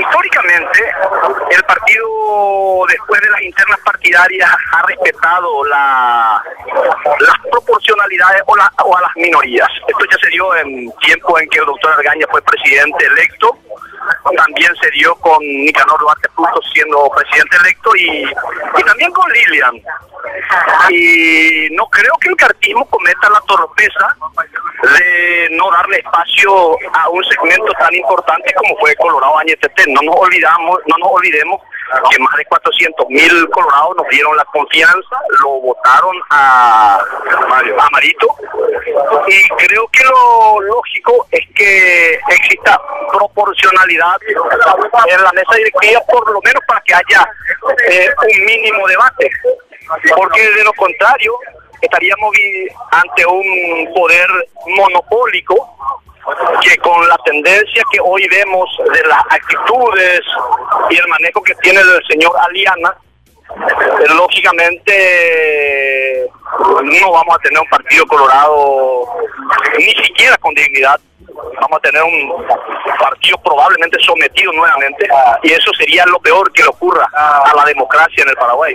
históricamente el partido después de las internas partidarias ha respetado la, las proporcionalidades o, la, o a las minorías. Esto ya se dio en tiempo en que el doctor Argaña fue presidente electo también se dio con Nicanor Duarte Frutos siendo presidente electo y, y también con Lilian. Y no creo que el cartismo cometa la torpeza de no darle espacio a un segmento tan importante como fue Colorado Añetete. No nos olvidamos, no nos olvidemos que más de 400 mil colorados nos dieron la confianza, lo votaron a, a Marito y creo que lo lógico es que exista proporcionalidad en la mesa directiva por lo menos para que haya eh, un mínimo debate porque de lo contrario estaríamos ante un poder monopólico que con la tendencia que hoy vemos de las actitudes y el manejo que tiene el señor Aliana, eh, lógicamente no vamos a tener un partido colorado ni siquiera con dignidad. Vamos a tener un partido probablemente sometido nuevamente y eso sería lo peor que le ocurra a la democracia en el Paraguay.